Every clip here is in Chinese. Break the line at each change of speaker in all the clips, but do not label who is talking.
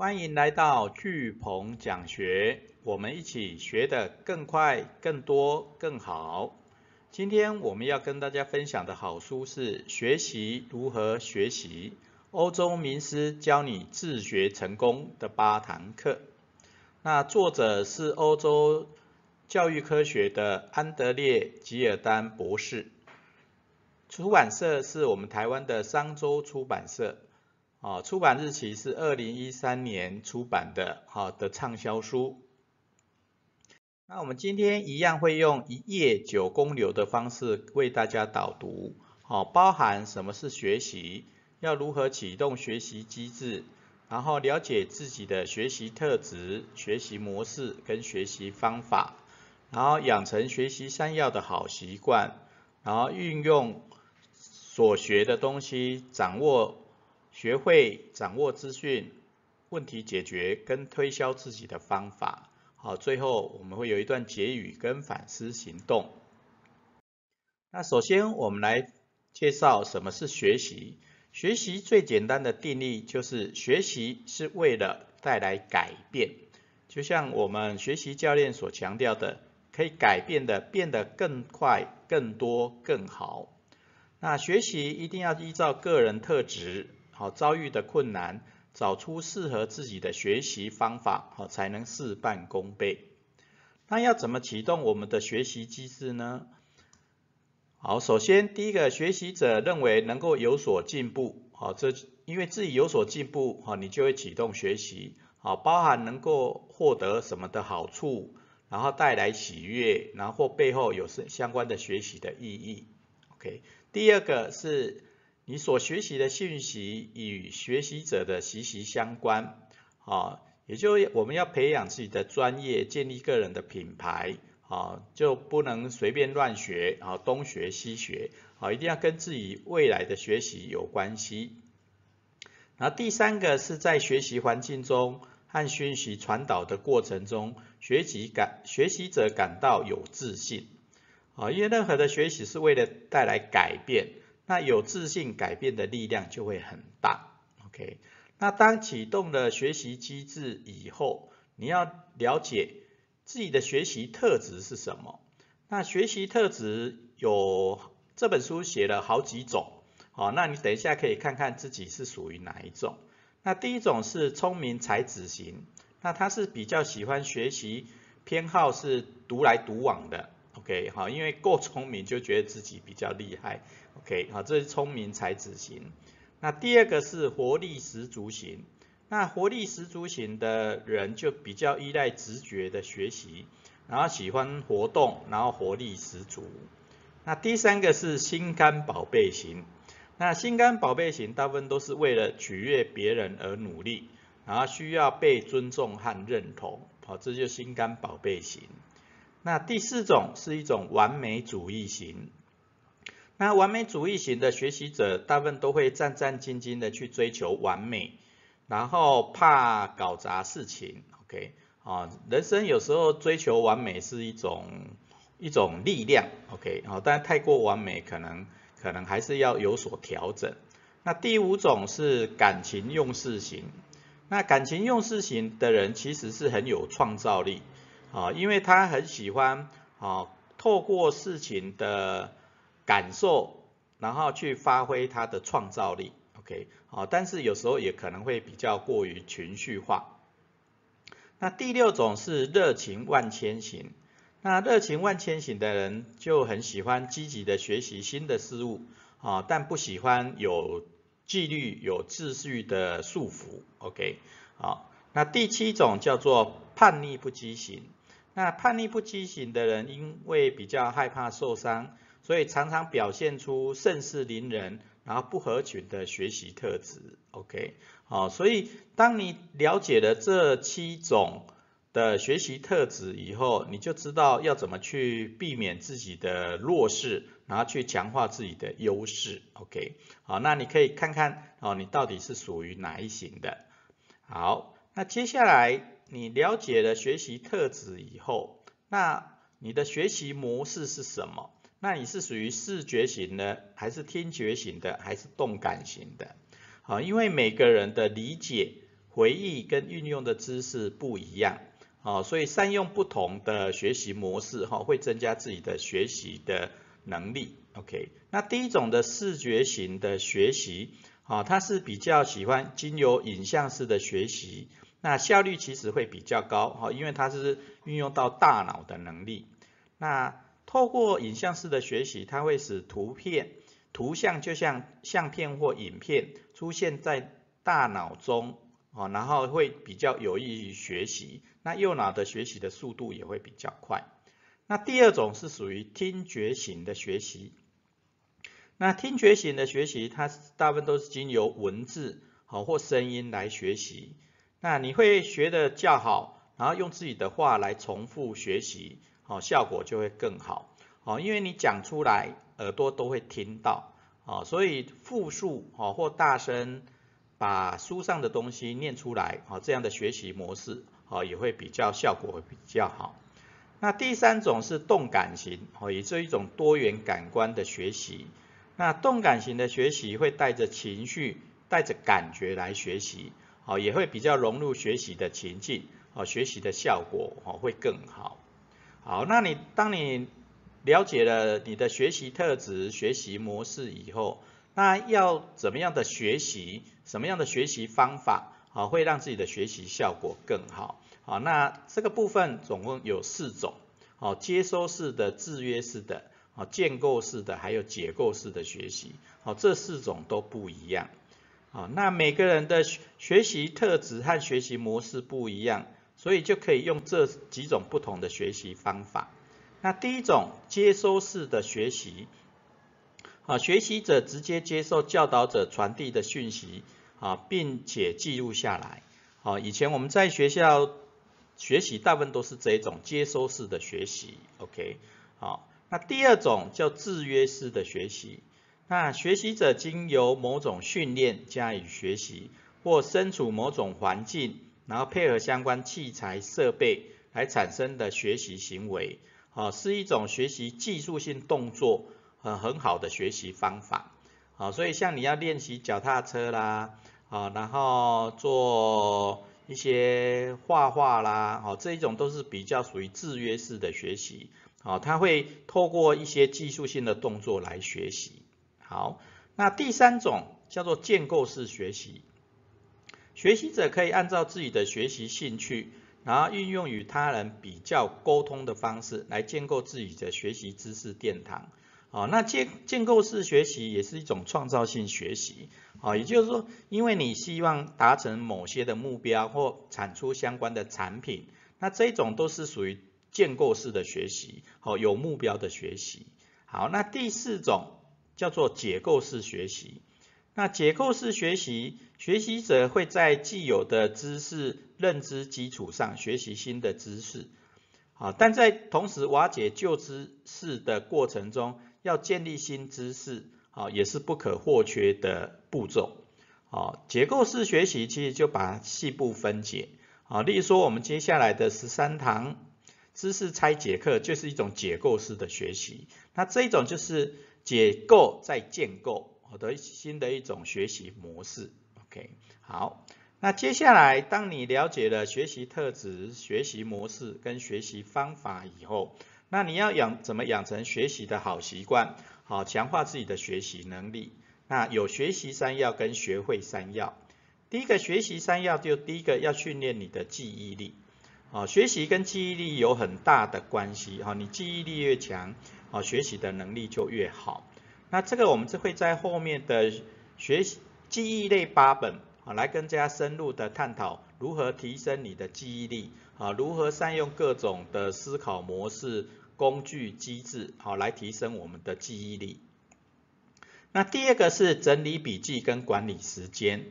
欢迎来到巨鹏讲学，我们一起学得更快、更多、更好。今天我们要跟大家分享的好书是《学习如何学习：欧洲名师教你自学成功的八堂课》。那作者是欧洲教育科学的安德烈吉尔丹博士，出版社是我们台湾的商周出版社。啊，出版日期是二零一三年出版的，好的畅销书。那我们今天一样会用一页九公流的方式为大家导读，好，包含什么是学习，要如何启动学习机制，然后了解自己的学习特质、学习模式跟学习方法，然后养成学习三要的好习惯，然后运用所学的东西，掌握。学会掌握资讯、问题解决跟推销自己的方法。好，最后我们会有一段结语跟反思行动。那首先我们来介绍什么是学习。学习最简单的定义就是学习是为了带来改变，就像我们学习教练所强调的，可以改变的变得更快、更多、更好。那学习一定要依照个人特质。好，遭遇的困难，找出适合自己的学习方法，好才能事半功倍。那要怎么启动我们的学习机制呢？好，首先第一个，学习者认为能够有所进步，好，这因为自己有所进步，好，你就会启动学习，好，包含能够获得什么的好处，然后带来喜悦，然后背后有是相关的学习的意义。OK，第二个是。你所学习的信息与学习者的息息相关，啊，也就我们要培养自己的专业，建立个人的品牌，啊，就不能随便乱学，啊，东学西学，啊，一定要跟自己未来的学习有关系。然后第三个是在学习环境中和讯息传导的过程中，学习感学习者感到有自信，啊，因为任何的学习是为了带来改变。那有自信改变的力量就会很大，OK？那当启动了学习机制以后，你要了解自己的学习特质是什么。那学习特质有这本书写了好几种，好，那你等一下可以看看自己是属于哪一种。那第一种是聪明才子型，那他是比较喜欢学习，偏好是独来独往的。OK，好，因为够聪明就觉得自己比较厉害。OK，好，这是聪明才子型。那第二个是活力十足型。那活力十足型的人就比较依赖直觉的学习，然后喜欢活动，然后活力十足。那第三个是心肝宝贝型。那心肝宝贝型大部分都是为了取悦别人而努力，然后需要被尊重和认同。好，这就心肝宝贝型。那第四种是一种完美主义型，那完美主义型的学习者，大部分都会战战兢兢的去追求完美，然后怕搞砸事情，OK，啊，人生有时候追求完美是一种一种力量，OK，好，但太过完美可能可能还是要有所调整。那第五种是感情用事型，那感情用事型的人其实是很有创造力。啊，因为他很喜欢啊，透过事情的感受，然后去发挥他的创造力，OK，好，但是有时候也可能会比较过于情绪化。那第六种是热情万千型，那热情万千型的人就很喜欢积极的学习新的事物，啊，但不喜欢有纪律、有秩序的束缚，OK，好，那第七种叫做叛逆不羁型。那叛逆不畸型的人，因为比较害怕受伤，所以常常表现出盛世凌人，然后不合群的学习特质。OK，好，所以当你了解了这七种的学习特质以后，你就知道要怎么去避免自己的弱势，然后去强化自己的优势。OK，好，那你可以看看哦，你到底是属于哪一型的。好，那接下来。你了解了学习特质以后，那你的学习模式是什么？那你是属于视觉型的，还是听觉型的，还是动感型的？好，因为每个人的理解、回忆跟运用的知识不一样，哦，所以善用不同的学习模式，哈，会增加自己的学习的能力。OK，那第一种的视觉型的学习，啊，它是比较喜欢经由影像式的学习，那效率其实会比较高，哈，因为它是运用到大脑的能力。那透过影像式的学习，它会使图片、图像就像相片或影片出现在大脑中，啊，然后会比较有益于学习。那右脑的学习的速度也会比较快。那第二种是属于听觉型的学习。那听觉型的学习，它大部分都是经由文字好或声音来学习。那你会学的较好，然后用自己的话来重复学习，好效果就会更好。好，因为你讲出来，耳朵都会听到，好，所以复述好或大声把书上的东西念出来，好这样的学习模式，好也会比较效果会比较好。那第三种是动感型，哦，也是一种多元感官的学习。那动感型的学习会带着情绪、带着感觉来学习，哦，也会比较融入学习的情境，哦，学习的效果哦会更好。好，那你当你了解了你的学习特质、学习模式以后，那要怎么样的学习，什么样的学习方法，啊，会让自己的学习效果更好？好，那这个部分总共有四种，哦，接收式的、制约式的。啊，建构式的还有解构式的学习，好，这四种都不一样。啊，那每个人的学习特质和学习模式不一样，所以就可以用这几种不同的学习方法。那第一种接收式的学习，啊，学习者直接接受教导者传递的讯息，啊，并且记录下来。啊，以前我们在学校学习大部分都是这种接收式的学习，OK，好。那第二种叫制约式的学习，那学习者经由某种训练加以学习，或身处某种环境，然后配合相关器材设备来产生的学习行为，啊，是一种学习技术性动作，很很好的学习方法，啊，所以像你要练习脚踏车啦，啊，然后做一些画画啦，啊，这一种都是比较属于制约式的学习。啊，他会透过一些技术性的动作来学习。好，那第三种叫做建构式学习，学习者可以按照自己的学习兴趣，然后运用与他人比较沟通的方式来建构自己的学习知识殿堂。好，那建建构式学习也是一种创造性学习。好，也就是说，因为你希望达成某些的目标或产出相关的产品，那这种都是属于。建构式的学习，好有目标的学习。好，那第四种叫做解构式学习。那解构式学习，学习者会在既有的知识认知基础上学习新的知识。啊，但在同时瓦解旧知识的过程中，要建立新知识，啊也是不可或缺的步骤。啊，结构式学习其实就把细部分解。啊，例如说我们接下来的十三堂。知识拆解课就是一种解构式的学习，那这一种就是解构再建构，好的新的一种学习模式。OK，好，那接下来当你了解了学习特质、学习模式跟学习方法以后，那你要养怎么养成学习的好习惯，好强化自己的学习能力。那有学习三要跟学会三要，第一个学习三要就第一个要训练你的记忆力。啊，学习跟记忆力有很大的关系哈，你记忆力越强，啊，学习的能力就越好。那这个我们就会在后面的学习记忆类八本啊，来更加深入的探讨如何提升你的记忆力啊，如何善用各种的思考模式、工具、机制，好来提升我们的记忆力。那第二个是整理笔记跟管理时间，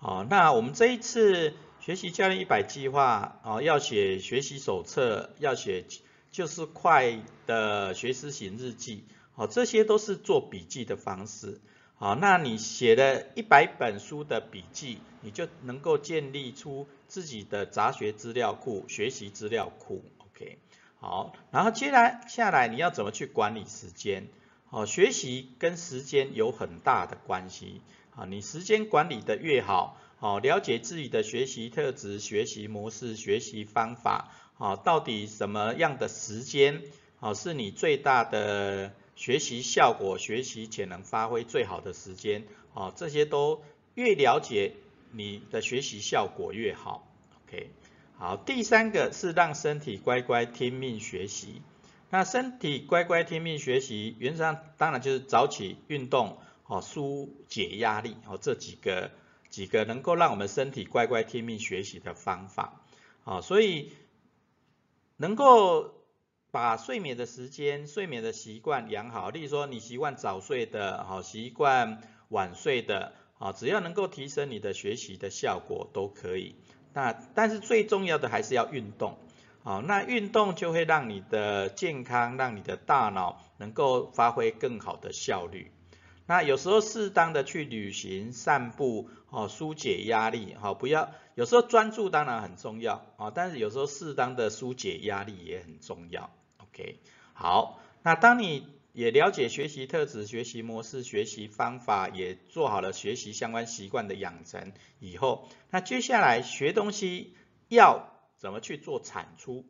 啊，那我们这一次。学习教练一百计划啊，要写学习手册，要写就是快的学思型日记，好，这些都是做笔记的方式，好，那你写了一百本书的笔记，你就能够建立出自己的杂学资料库、学习资料库，OK，好，然后接来下来你要怎么去管理时间？好，学习跟时间有很大的关系，啊，你时间管理的越好。好，了解自己的学习特质、学习模式、学习方法，啊，到底什么样的时间，啊，是你最大的学习效果、学习潜能发挥最好的时间，好，这些都越了解，你的学习效果越好。OK，好，第三个是让身体乖乖听命学习。那身体乖乖听命学习，原则上当然就是早起运动，哦，疏解压力，哦，这几个。几个能够让我们身体乖乖听命学习的方法，啊，所以能够把睡眠的时间、睡眠的习惯养好，例如说你习惯早睡的，好习惯晚睡的，啊，只要能够提升你的学习的效果都可以。那但是最重要的还是要运动，好，那运动就会让你的健康，让你的大脑能够发挥更好的效率。那有时候适当的去旅行、散步，哦，疏解压力，好，不要有时候专注当然很重要，啊，但是有时候适当的疏解压力也很重要，OK，好，那当你也了解学习特质、学习模式、学习方法，也做好了学习相关习惯的养成以后，那接下来学东西要怎么去做产出？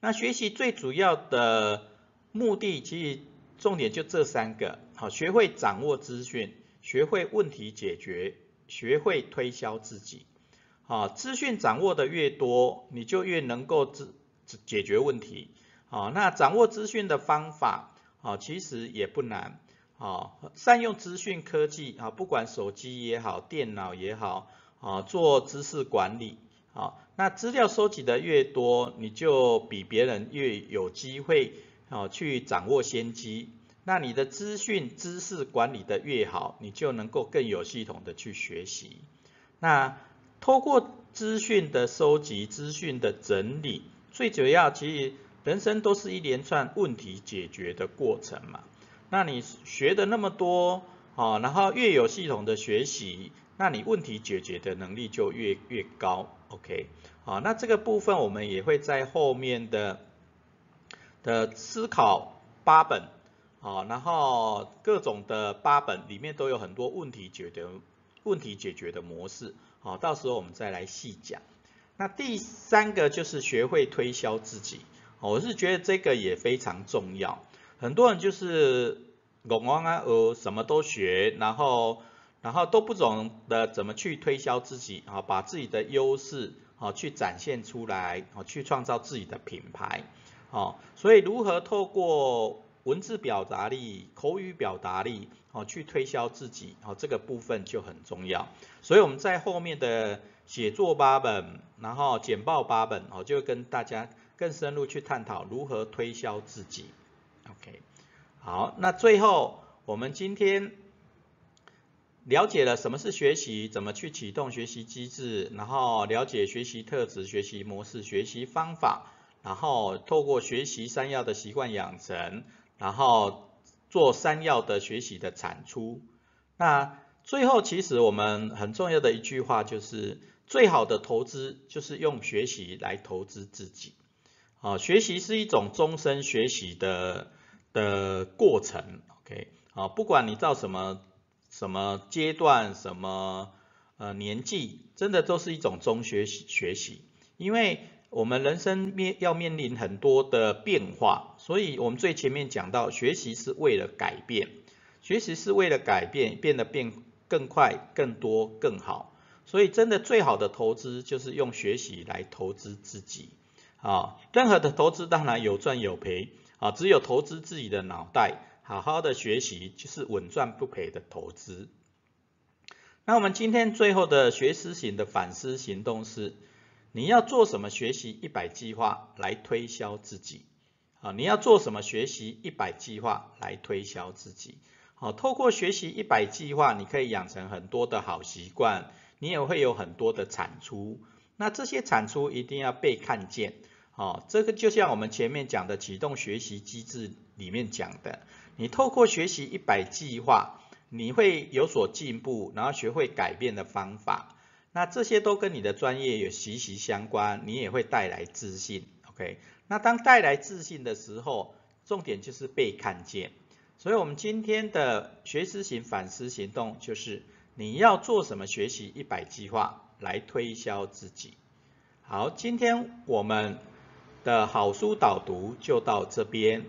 那学习最主要的目的其实。重点就这三个，好，学会掌握资讯，学会问题解决，学会推销自己。好，资讯掌握的越多，你就越能够解解决问题。好，那掌握资讯的方法，好，其实也不难。好，善用资讯科技，啊，不管手机也好，电脑也好，啊，做知识管理。好，那资料收集的越多，你就比别人越有机会。啊，去掌握先机，那你的资讯知识管理的越好，你就能够更有系统的去学习。那透过资讯的收集、资讯的整理，最主要其实人生都是一连串问题解决的过程嘛。那你学的那么多，哦，然后越有系统的学习，那你问题解决的能力就越越高。OK，好，那这个部分我们也会在后面的。的思考八本，啊，然后各种的八本里面都有很多问题解决问题解决的模式，好，到时候我们再来细讲。那第三个就是学会推销自己，我是觉得这个也非常重要。很多人就是拱王啊，呃，什么都学，然后然后都不懂得怎么去推销自己，啊，把自己的优势，啊，去展现出来，啊，去创造自己的品牌。哦，所以如何透过文字表达力、口语表达力，哦，去推销自己，哦，这个部分就很重要。所以我们在后面的写作八本，然后简报八本，哦，就跟大家更深入去探讨如何推销自己。OK，好，那最后我们今天了解了什么是学习，怎么去启动学习机制，然后了解学习特质、学习模式、学习方法。然后透过学习三要的习惯养成，然后做三要的学习的产出。那最后其实我们很重要的一句话就是，最好的投资就是用学习来投资自己。啊，学习是一种终身学习的的过程。OK，啊，不管你到什么什么阶段、什么呃年纪，真的都是一种中学习学习，因为。我们人生面要面临很多的变化，所以我们最前面讲到，学习是为了改变，学习是为了改变，变得变更快、更多、更好。所以真的最好的投资就是用学习来投资自己。啊，任何的投资当然有赚有赔，啊，只有投资自己的脑袋，好好的学习就是稳赚不赔的投资。那我们今天最后的学思型的反思行动是。你要做什么学习一百计划来推销自己？啊，你要做什么学习一百计划来推销自己？好，透过学习一百计划，你可以养成很多的好习惯，你也会有很多的产出。那这些产出一定要被看见。哦，这个就像我们前面讲的启动学习机制里面讲的，你透过学习一百计划，你会有所进步，然后学会改变的方法。那这些都跟你的专业有息息相关，你也会带来自信，OK？那当带来自信的时候，重点就是被看见。所以，我们今天的学思型反思行动就是，你要做什么学习一百计划来推销自己。好，今天我们的好书导读就到这边。